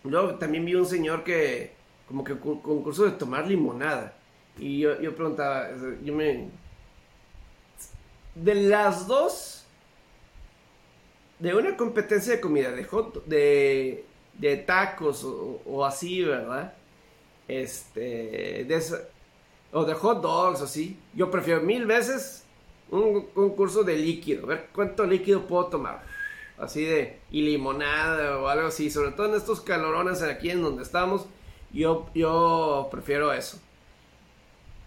luego también vi un señor que como que cu- concurso de tomar limonada. Y yo, yo preguntaba, yo me... De las dos, de una competencia de comida, de hot, de, de tacos o, o así, ¿verdad? Este, de o de hot dogs, así. Yo prefiero mil veces un concurso de líquido, a ver cuánto líquido puedo tomar. Así de, y limonada o algo así, sobre todo en estos calorones aquí en donde estamos, yo, yo prefiero eso.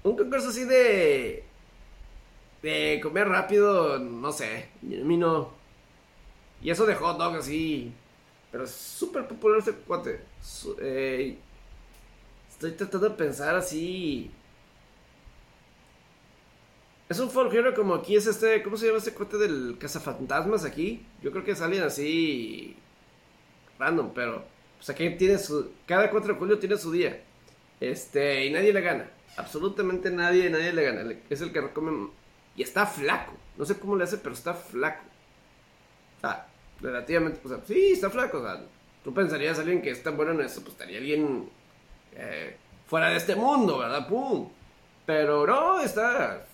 Un concurso así de, de comer rápido, no sé, a mí no. Y eso de hot dog así, pero es súper popular este cuate. Eh, estoy tratando de pensar así. Es un folk hero como aquí es este, ¿cómo se llama este cuate del cazafantasmas aquí? Yo creo que es alguien así random, pero pues aquí tiene su cada 4 de julio tiene su día. Este, y nadie le gana. Absolutamente nadie, nadie le gana. Es el que come y está flaco. No sé cómo le hace, pero está flaco. O sea, relativamente, sea, sí, está flaco, o sea, tú pensarías alguien que es tan bueno en eso, pues estaría alguien eh, fuera de este mundo, ¿verdad? ¡Pum! Pero no, está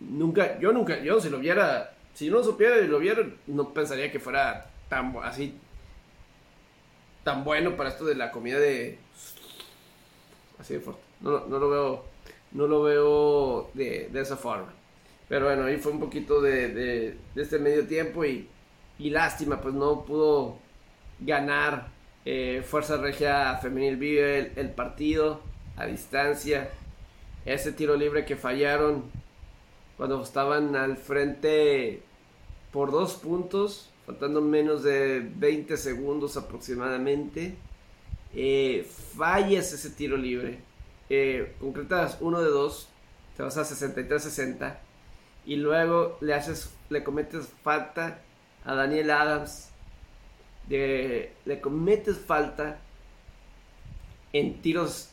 Nunca, yo nunca, yo si lo viera, si no supiera y lo viera, no pensaría que fuera tan así, tan bueno para esto de la comida de, así de fuerte. No, no lo veo, no lo veo de, de esa forma. Pero bueno, ahí fue un poquito de, de, este medio tiempo y, y lástima, pues no pudo ganar eh, Fuerza Regia Femenil vive el partido a distancia. Ese tiro libre que fallaron cuando estaban al frente por dos puntos faltando menos de 20 segundos aproximadamente, eh, fallas ese tiro libre, eh, concretas uno de dos, te vas a 63-60 y luego le haces, le cometes falta a Daniel Adams, le cometes falta en tiros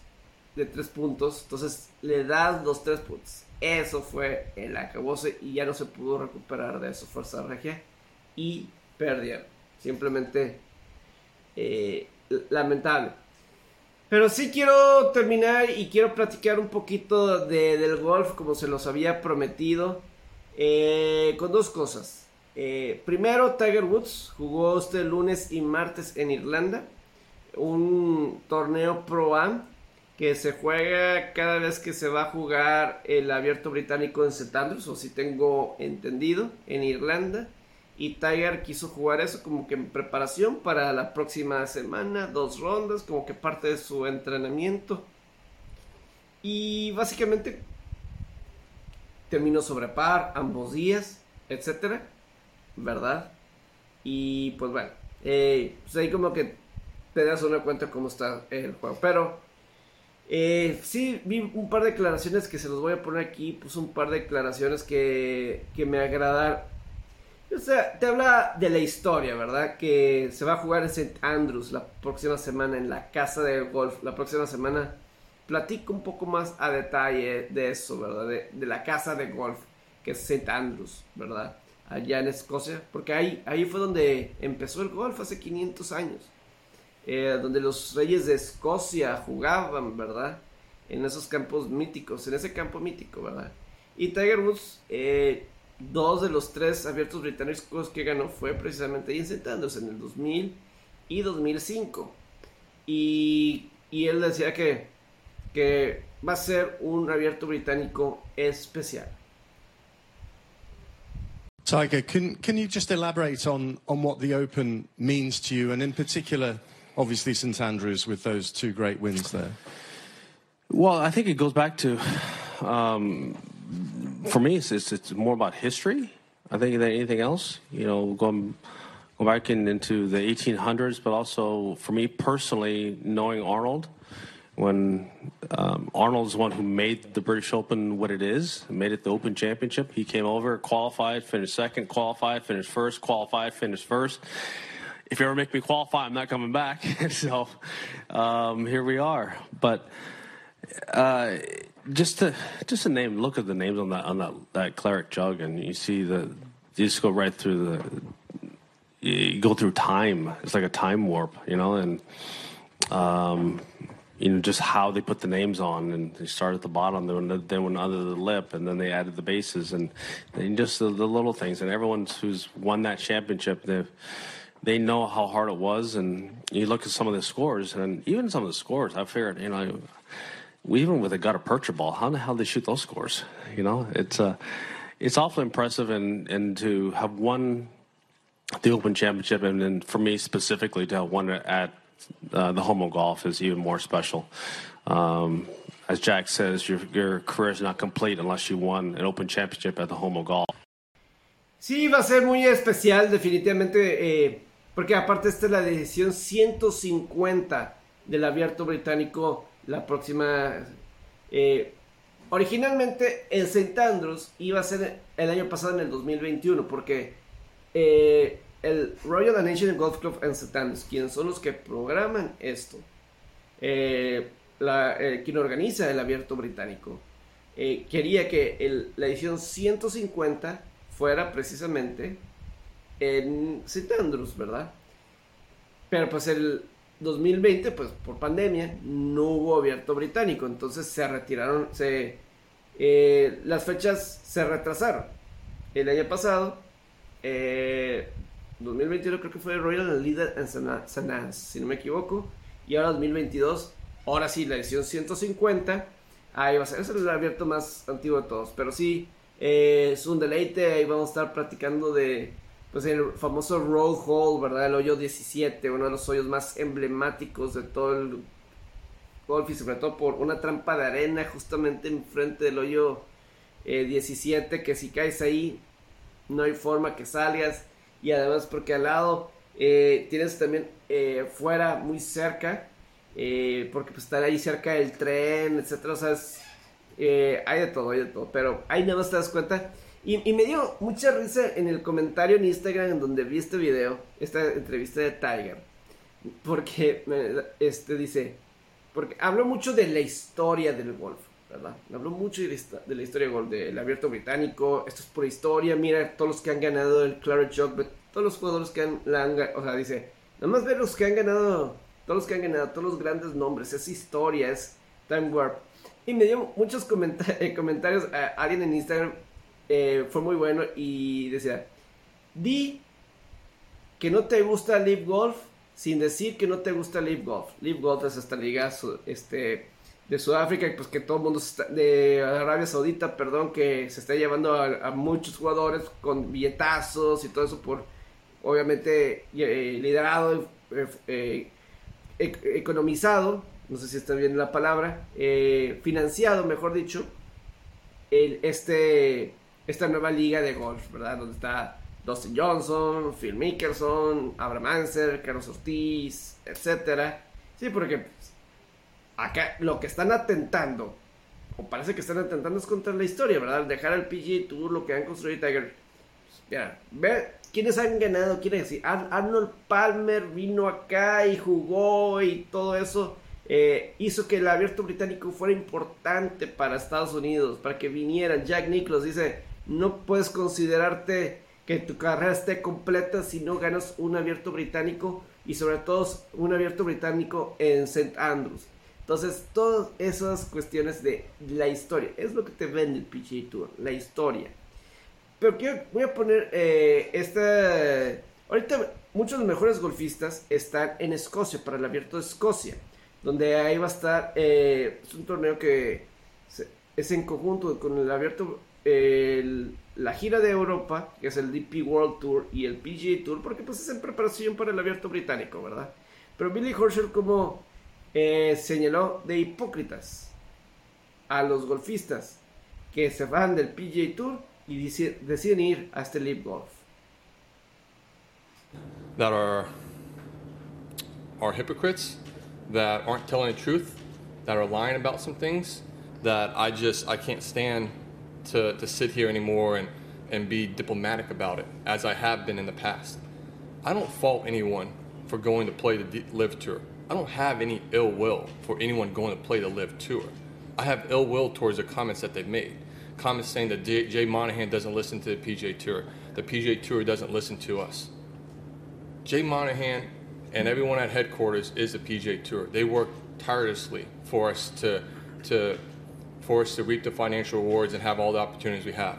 de tres puntos, entonces le das los tres puntos. Eso fue el acabose y ya no se pudo recuperar de su fuerza regia y perdieron. Simplemente eh, lamentable. Pero sí quiero terminar y quiero platicar un poquito de, del golf como se los había prometido eh, con dos cosas. Eh, primero, Tiger Woods jugó este lunes y martes en Irlanda un torneo Pro Am que se juega cada vez que se va a jugar el abierto británico en St. Andrews, o si tengo entendido, en Irlanda. Y Tiger quiso jugar eso como que en preparación para la próxima semana, dos rondas, como que parte de su entrenamiento. Y básicamente terminó sobre par ambos días, etcétera, ¿verdad? Y pues bueno, eh, pues ahí como que te das una cuenta cómo está el juego. Pero eh, sí, vi un par de declaraciones que se los voy a poner aquí. Puse un par de declaraciones que, que me agradaron. O sea, te habla de la historia, ¿verdad? Que se va a jugar en St. Andrews la próxima semana en la casa de golf. La próxima semana platico un poco más a detalle de eso, ¿verdad? De, de la casa de golf, que es St. Andrews, ¿verdad? Allá en Escocia. Porque ahí, ahí fue donde empezó el golf hace 500 años. Eh, donde los reyes de Escocia jugaban, ¿verdad? En esos campos míticos, en ese campo mítico, ¿verdad? Y Tiger Woods, eh, dos de los tres abiertos británicos que ganó fue precisamente ahí en en el 2000 y 2005. Y, y él decía que, que va a ser un abierto británico especial. Tiger, can, can you just elaborate on, on what the Open means to you, and in particular, obviously St Andrews with those two great wins there? Well, I think it goes back to, um, for me, it's, it's, it's more about history. I think than anything else. You know, going go back in, into the 1800s, but also for me personally, knowing Arnold, when um, Arnold's the one who made the British Open what it is, made it the Open Championship. He came over, qualified, finished second, qualified, finished first, qualified, finished first if you ever make me qualify, I'm not coming back. so um, here we are. But uh, just to just to name, look at the names on that on that, that cleric jug, and you see the you just go right through the. You go through time. It's like a time warp, you know, and um, you know just how they put the names on, and they start at the bottom, then then went under the lip, and then they added the bases, and, and just the, the little things. And everyone who's won that championship, they've they know how hard it was, and you look at some of the scores, and even some of the scores, I figured, you know, even with a gutta percha ball, how the hell they shoot those scores? You know, it's uh, it's awfully impressive, and and to have won the Open Championship, and then for me specifically to have won it at uh, the Homo Golf is even more special. Um, as Jack says, your your career is not complete unless you won an Open Championship at the Homo Golf. Sí, va a ser muy especial, definitivamente. Eh Porque aparte esta es la edición 150 del abierto británico la próxima... Eh, originalmente en St. Andrews iba a ser el año pasado en el 2021 porque eh, el Royal Nation Golf Club en St. Andrews, quienes son los que programan esto, eh, quien organiza el abierto británico, quería que la edición 150 fuera precisamente en St. ¿verdad? Pero pues el 2020, pues por pandemia, no hubo abierto británico, entonces se retiraron, se, eh, las fechas se retrasaron. El año pasado, eh, 2021 creo que fue Royal Leader en San si no me equivoco, y ahora 2022, ahora sí, la edición 150, ahí va a ser, es el abierto más antiguo de todos, pero sí, eh, es un deleite, ahí vamos a estar platicando de pues el famoso Roll Hole, ¿verdad? El hoyo 17, uno de los hoyos más emblemáticos de todo el golf y sobre todo por una trampa de arena justamente enfrente del hoyo 17 eh, que si caes ahí no hay forma que salgas y además porque al lado eh, tienes también eh, fuera, muy cerca, eh, porque pues estar ahí cerca del tren, etcétera, o sea, eh, hay de todo, hay de todo, pero ahí nada más te das cuenta. Y, y me dio mucha risa en el comentario en Instagram en donde vi este video, esta entrevista de Tiger, porque este dice, porque habló mucho de la historia del golf, ¿verdad? Habló mucho de la, de la historia del golf, del abierto británico, esto es por historia, mira todos los que han ganado el Claret Jug, todos los jugadores que han, la han o sea, dice, nada más ver los que han ganado, todos los que han ganado, todos los grandes nombres, es historia, es Time Warp. Y me dio muchos comenta- eh, comentarios, a alguien en Instagram eh, fue muy bueno y decía, di que no te gusta Live Golf sin decir que no te gusta Live Golf. Live Golf es esta liga este, de Sudáfrica, pues que todo mundo de Arabia Saudita, perdón, que se está llevando a, muchos jugadores con billetazos y todo eso por, obviamente, eh, liderado, eh, ec- economizado, no sé si está bien la palabra, financiado, mejor dicho, este, esta nueva liga de golf, ¿verdad? Donde está Dustin Johnson, Phil Mickelson, Abraham Anser, Carlos Ortiz, etcétera. Sí, porque pues, acá lo que están atentando, o parece que están atentando es contra la historia, ¿verdad? Dejar al PGA Tour, lo que han construido Tiger. Mira, ve quiénes han ganado, quiénes. Ar- Arnold Palmer vino acá y jugó y todo eso. eh, hizo que el abierto británico fuera importante para Estados Unidos, para que vinieran. Jack Nicklaus dice, no puedes considerarte que tu carrera esté completa si no ganas un abierto británico y sobre todo un abierto británico en St. Andrews. Entonces, todas esas cuestiones de la historia, es lo que te vende el PGA Tour, la historia. Pero quiero, voy a poner eh, esta... Ahorita muchos de los mejores golfistas están en Escocia, para el abierto de Escocia, donde ahí va a estar, eh, es un torneo que es en conjunto con el abierto, el- la gira de Europa, que es el DP World Tour y el PGA Tour, porque pues es en preparación para el abierto británico, ¿verdad? Pero Billy Horschel como eh, señaló de hipócritas a los golfistas que se van del PGA Tour y dice- deciden ir a este Live Golf. that are are hypocrites, that aren't telling the truth, that are lying about some things that I just I can't stand to, to sit here anymore and, and be diplomatic about it as I have been in the past. I don't fault anyone for going to play the D- live tour. I don't have any ill will for anyone going to play the live tour. I have ill will towards the comments that they've made. Comments saying that Jay, Jay Monahan doesn't listen to the PJ Tour. The PJ Tour doesn't listen to us. Jay Monahan and everyone at headquarters is the PJ Tour. They work tirelessly for us to, to, for us to reap the financial rewards and have all the opportunities we have.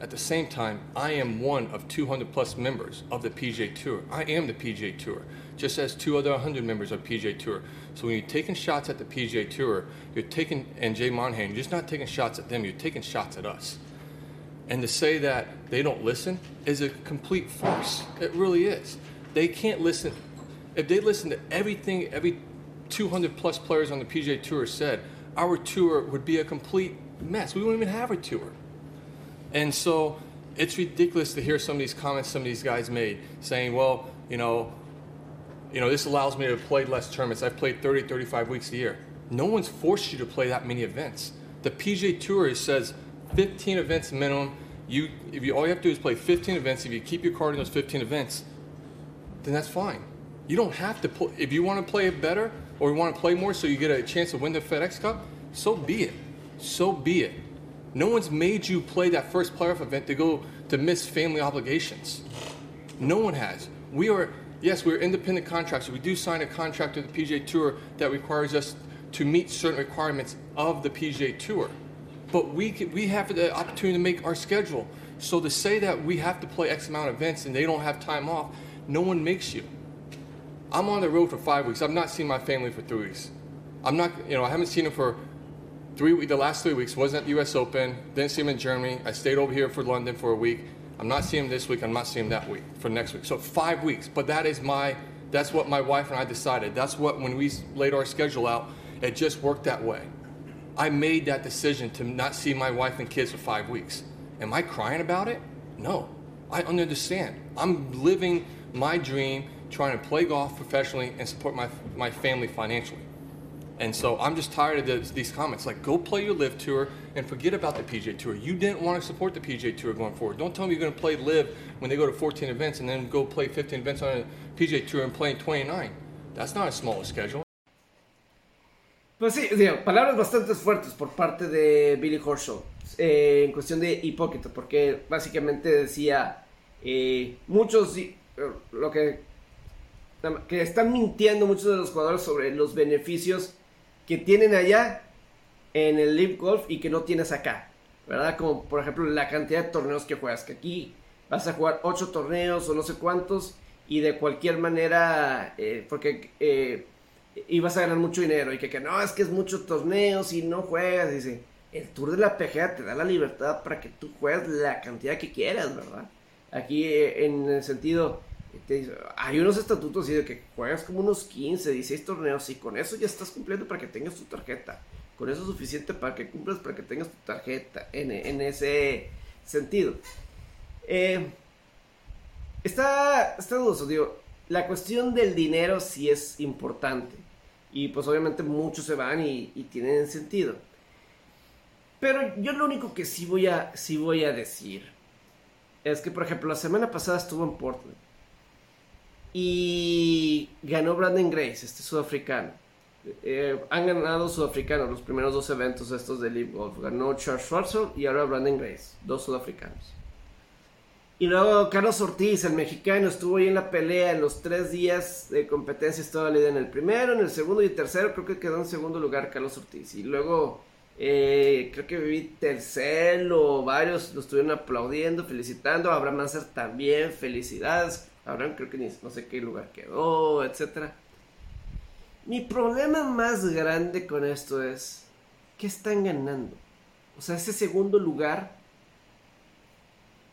At the same time, I am one of 200 plus members of the PJ Tour. I am the PJ Tour, just as two other 100 members of PJ Tour. So when you're taking shots at the PJ Tour, you're taking, and Jay Monahan, you're just not taking shots at them, you're taking shots at us. And to say that they don't listen is a complete farce. It really is. They can't listen. If they listen to everything every 200 plus players on the PGA Tour said, our tour would be a complete mess. We wouldn't even have a tour. And so it's ridiculous to hear some of these comments some of these guys made saying, well, you know, you know, this allows me to play less tournaments. I've played 30, 35 weeks a year. No one's forced you to play that many events. The PGA Tour says 15 events minimum. You, if you, all you have to do is play 15 events. If you keep your card in those 15 events, then that's fine. You don't have to play. If you want to play it better or you want to play more so you get a chance to win the FedEx Cup, so be it. So be it. No one's made you play that first playoff event to go to miss family obligations. No one has. We are, yes, we're independent contractors. We do sign a contract with the PGA Tour that requires us to meet certain requirements of the PGA Tour. But we, can, we have the opportunity to make our schedule. So to say that we have to play X amount of events and they don't have time off, no one makes you. I'm on the road for five weeks. I've not seen my family for three weeks. I'm not, you know, I haven't seen them for three weeks. The last three weeks wasn't at the U.S. Open. Didn't see him in Germany. I stayed over here for London for a week. I'm not seeing him this week. I'm not seeing him that week for next week. So five weeks. But that is my. That's what my wife and I decided. That's what when we laid our schedule out, it just worked that way. I made that decision to not see my wife and kids for five weeks. Am I crying about it? No. I understand. I'm living my dream, trying to play golf professionally and support my, my family financially. And so I'm just tired of these comments. Like, go play your live tour and forget about the PJ Tour. You didn't want to support the PJ Tour going forward. Don't tell me you're going to play live when they go to 14 events and then go play 15 events on a PJ Tour and play in 29. That's not a smaller schedule. Pues sí, digo, palabras bastante fuertes por parte de Billy Horschel eh, en cuestión de hipócrita, porque básicamente decía eh, muchos eh, lo que que están mintiendo muchos de los jugadores sobre los beneficios que tienen allá en el Live Golf y que no tienes acá, ¿verdad? Como por ejemplo la cantidad de torneos que juegas, que aquí vas a jugar 8 torneos o no sé cuántos y de cualquier manera, eh, porque eh, ibas a ganar mucho dinero y que, que, no, es que es muchos torneos y no juegas, dice, el Tour de la PGA te da la libertad para que tú juegues la cantidad que quieras, ¿verdad? Aquí eh, en el sentido, hay unos estatutos y de que juegas como unos 15, 16 torneos y con eso ya estás cumpliendo para que tengas tu tarjeta. Con eso es suficiente para que cumplas, para que tengas tu tarjeta en, ese sentido. Eh, está, está dudoso, digo, la cuestión del dinero sí es importante. Y pues obviamente muchos se van y, y, tienen sentido. Pero yo lo único que sí voy, a, sí voy a decir es que, por ejemplo, la semana pasada estuvo en Portland. Y ganó Brandon Grace, este sudafricano. Eh, han ganado sudafricanos los primeros dos eventos estos de Live Golf. Ganó Charles Schwarzer y ahora Brandon Grace, dos sudafricanos. Y luego Carlos Ortiz, el mexicano, estuvo ahí en la pelea en los tres días de competencia. Estaba líder en el primero, en el segundo y tercero. Creo que quedó en segundo lugar Carlos Ortiz. Y luego eh, creo que viví tercero. Varios lo estuvieron aplaudiendo, felicitando. Abraham Manser también, felicidades. Abraham creo que ni, no sé qué lugar quedó, etc. Mi problema más grande con esto es, ¿qué están ganando? O sea, ese segundo lugar,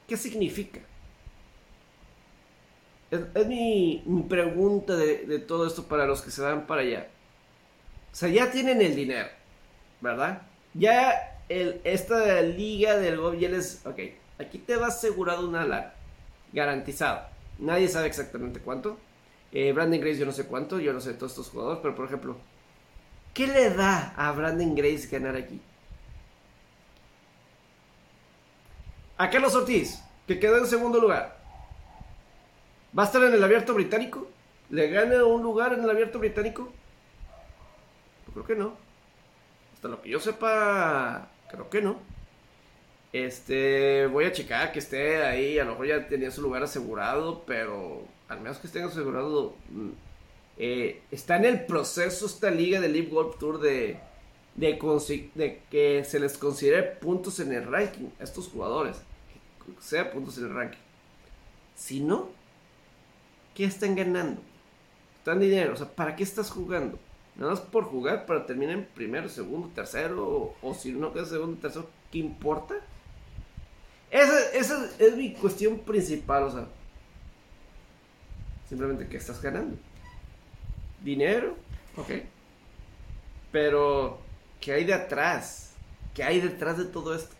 ¿qué significa? Es, mi, mi, pregunta de, de, todo esto para los que se van para allá. O sea, ya tienen el dinero, ¿verdad? Ya esta liga del gobierno ya les... Ok, aquí te va asegurado una la garantizado. Nadie sabe exactamente cuánto. Eh, Brandon Grace yo no sé cuánto, yo no sé de todos estos jugadores, pero por ejemplo, ¿qué le da a Brandon Grace ganar aquí? A Carlos Ortiz, que quedó en segundo lugar. ¿Va a estar en el abierto británico? ¿Le gana un lugar en el abierto británico? Yo creo que no. Hasta lo que yo sepa, creo que no. Este, voy a checar que esté ahí, a lo mejor ya tenía su lugar asegurado, pero al menos que esté asegurado, mm, eh, está en el proceso esta liga de Live Golf Tour de, de, que se les considere puntos en el ranking a estos jugadores, que sea puntos en el ranking. Si no, ¿qué están ganando? Están dinero, o sea, ¿para qué estás jugando? Nada más por jugar para terminar en primero, segundo, tercero, o, si no queda segundo, tercero, ¿qué importa? Esa, es mi cuestión principal, o sea. Simplemente que estás ganando. Dinero, ok. Pero, ¿qué hay de atrás? ¿Qué hay detrás de todo esto?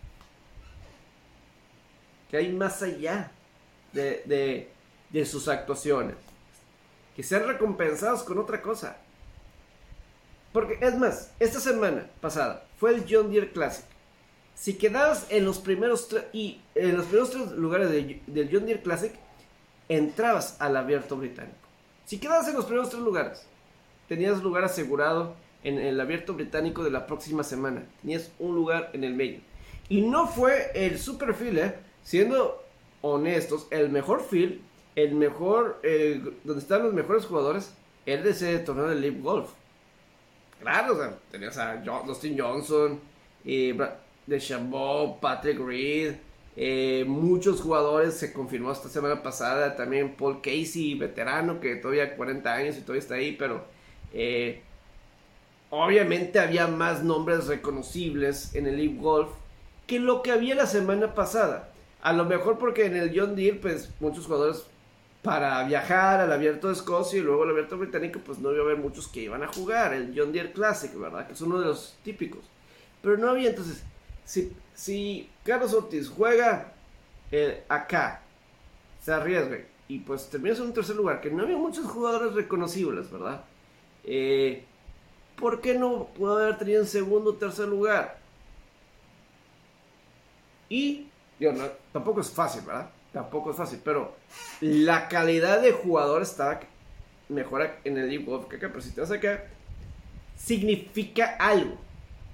¿Qué hay más allá de, de, de sus actuaciones? Que sean recompensados con otra cosa. Porque, es más, esta semana pasada fue el John Deere Classic si quedabas en los primeros y en los primeros tres lugares del John Deere Classic, entrabas al abierto británico. Si quedabas en los primeros tres lugares, tenías lugar asegurado en el abierto británico de la próxima semana. Tenías un lugar en el medio. Y no fue el super field, ¿eh? siendo honestos, el mejor field, el mejor, eh, donde están los mejores jugadores, el de ese torneo de Live Golf. Claro, o sea, tenías a Dustin Johnson, y de Chabot, Patrick Reed, eh, muchos jugadores se confirmó esta semana pasada, también Paul Casey, veterano, que todavía 40 años y todavía está ahí, pero eh, obviamente había más nombres reconocibles en el League Golf que lo que había la semana pasada. A lo mejor porque en el John Deere, pues muchos jugadores para viajar al abierto de Escocia y luego al abierto británico, pues no iba a haber muchos que iban a jugar el John Deere Classic, ¿verdad? Que es uno de los típicos. Pero no había, entonces, si, Carlos Ortiz juega eh, acá se arriesgue. Y pues terminas en un tercer lugar, que no había muchos jugadores reconocibles, ¿verdad? Eh, ¿Por qué no pudo haber tenido en segundo o tercer lugar? Y, digo, no, tampoco es fácil, ¿verdad? Tampoco es fácil, pero la calidad de jugador está mejora en el League que acá, pero si te vas acá, significa algo,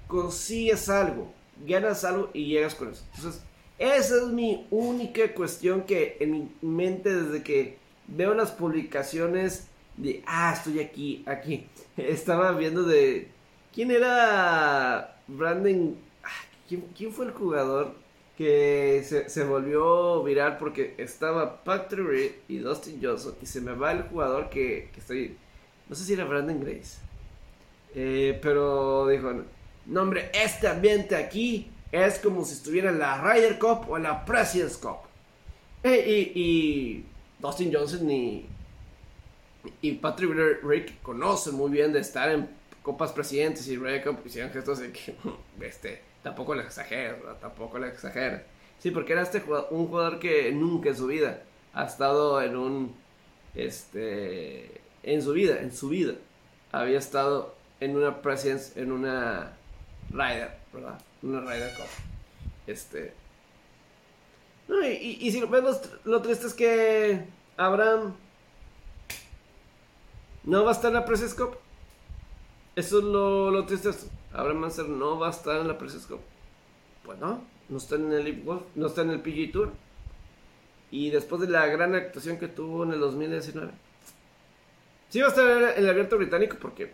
consigues algo, ganas algo y llegas con eso. Entonces, esa es mi única cuestión que en mi mente desde que veo las publicaciones de, ah, estoy aquí, aquí, estaba viendo de, ¿quién era Brandon? Ah, ¿Quién, quién fue el jugador que se, se volvió viral porque estaba Patrick Reed y Dustin Johnson y se me va el jugador que, que estoy, no sé si era Brandon Grace, eh, pero dijo, no hombre, este ambiente aquí es como si estuviera en la Ryder Cup o en la President's Cup. Eh, y, Dustin Johnson y, y Patrick Rick conocen muy bien de estar en Copas Presidentes y Ryder Cup. Hicieron gestos de que, este, tampoco le exageres, tampoco le exageres. Sí, porque era este un jugador que nunca en su vida ha estado en un, este, en su vida, en su vida, había estado en una Presidents, en una Ryder, ¿verdad? Una Ryder Cup. Este. No, y, y, si lo ves, lo, triste es que Abraham no va a estar en la President's Cup. Eso es lo, lo triste. Abraham Manser no va a estar en la President's Cup. Pues no, no está en el Golf, no está en el PG Tour. Y después de la gran actuación que tuvo en el 2019. Sí va a estar en el abierto británico porque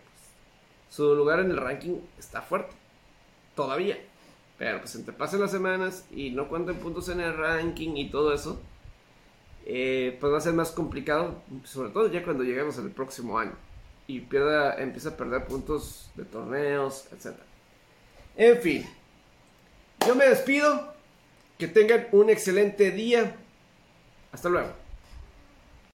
su lugar en el ranking está fuerte. Todavía. Pero pues entre pasen las semanas y no cuenten puntos en el ranking y todo eso, eh, pues va a ser más complicado, sobre todo ya cuando lleguemos al próximo año y pierda, empieza a perder puntos de torneos, etc. En fin, yo me despido, que tengan un excelente día, hasta luego.